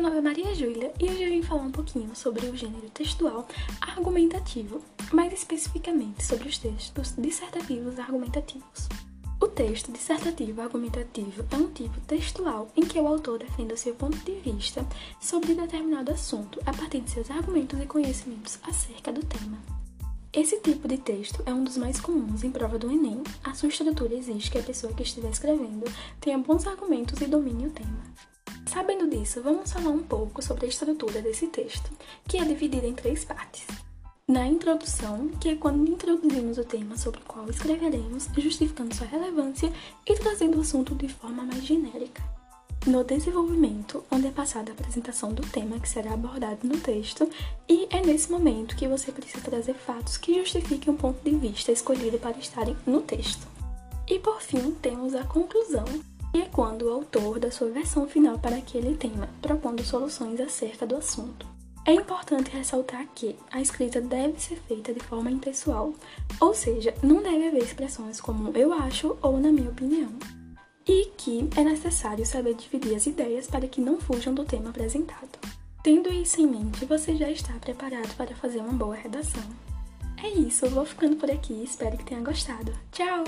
nome é Maria Júlia e hoje eu vim falar um pouquinho sobre o gênero textual argumentativo, mais especificamente sobre os textos dissertativos argumentativos. O texto dissertativo argumentativo é um tipo textual em que o autor defende o seu ponto de vista sobre determinado assunto a partir de seus argumentos e conhecimentos acerca do tema. Esse tipo de texto é um dos mais comuns em prova do Enem. A sua estrutura exige que a pessoa que estiver escrevendo tenha bons argumentos e domine o tema. Sabendo disso, vamos falar um pouco sobre a estrutura desse texto, que é dividida em três partes. Na introdução, que é quando introduzimos o tema sobre o qual escreveremos, justificando sua relevância e trazendo o assunto de forma mais genérica. No desenvolvimento, onde é passada a apresentação do tema que será abordado no texto, e é nesse momento que você precisa trazer fatos que justifiquem o ponto de vista escolhido para estarem no texto. E por fim, temos a conclusão, que é quando o autor dá sua versão final para aquele tema, propondo soluções acerca do assunto. É importante ressaltar que a escrita deve ser feita de forma impessoal, ou seja, não deve haver expressões como eu acho ou na minha opinião e que é necessário saber dividir as ideias para que não fujam do tema apresentado. Tendo isso em mente, você já está preparado para fazer uma boa redação. É isso, eu vou ficando por aqui, espero que tenha gostado. Tchau!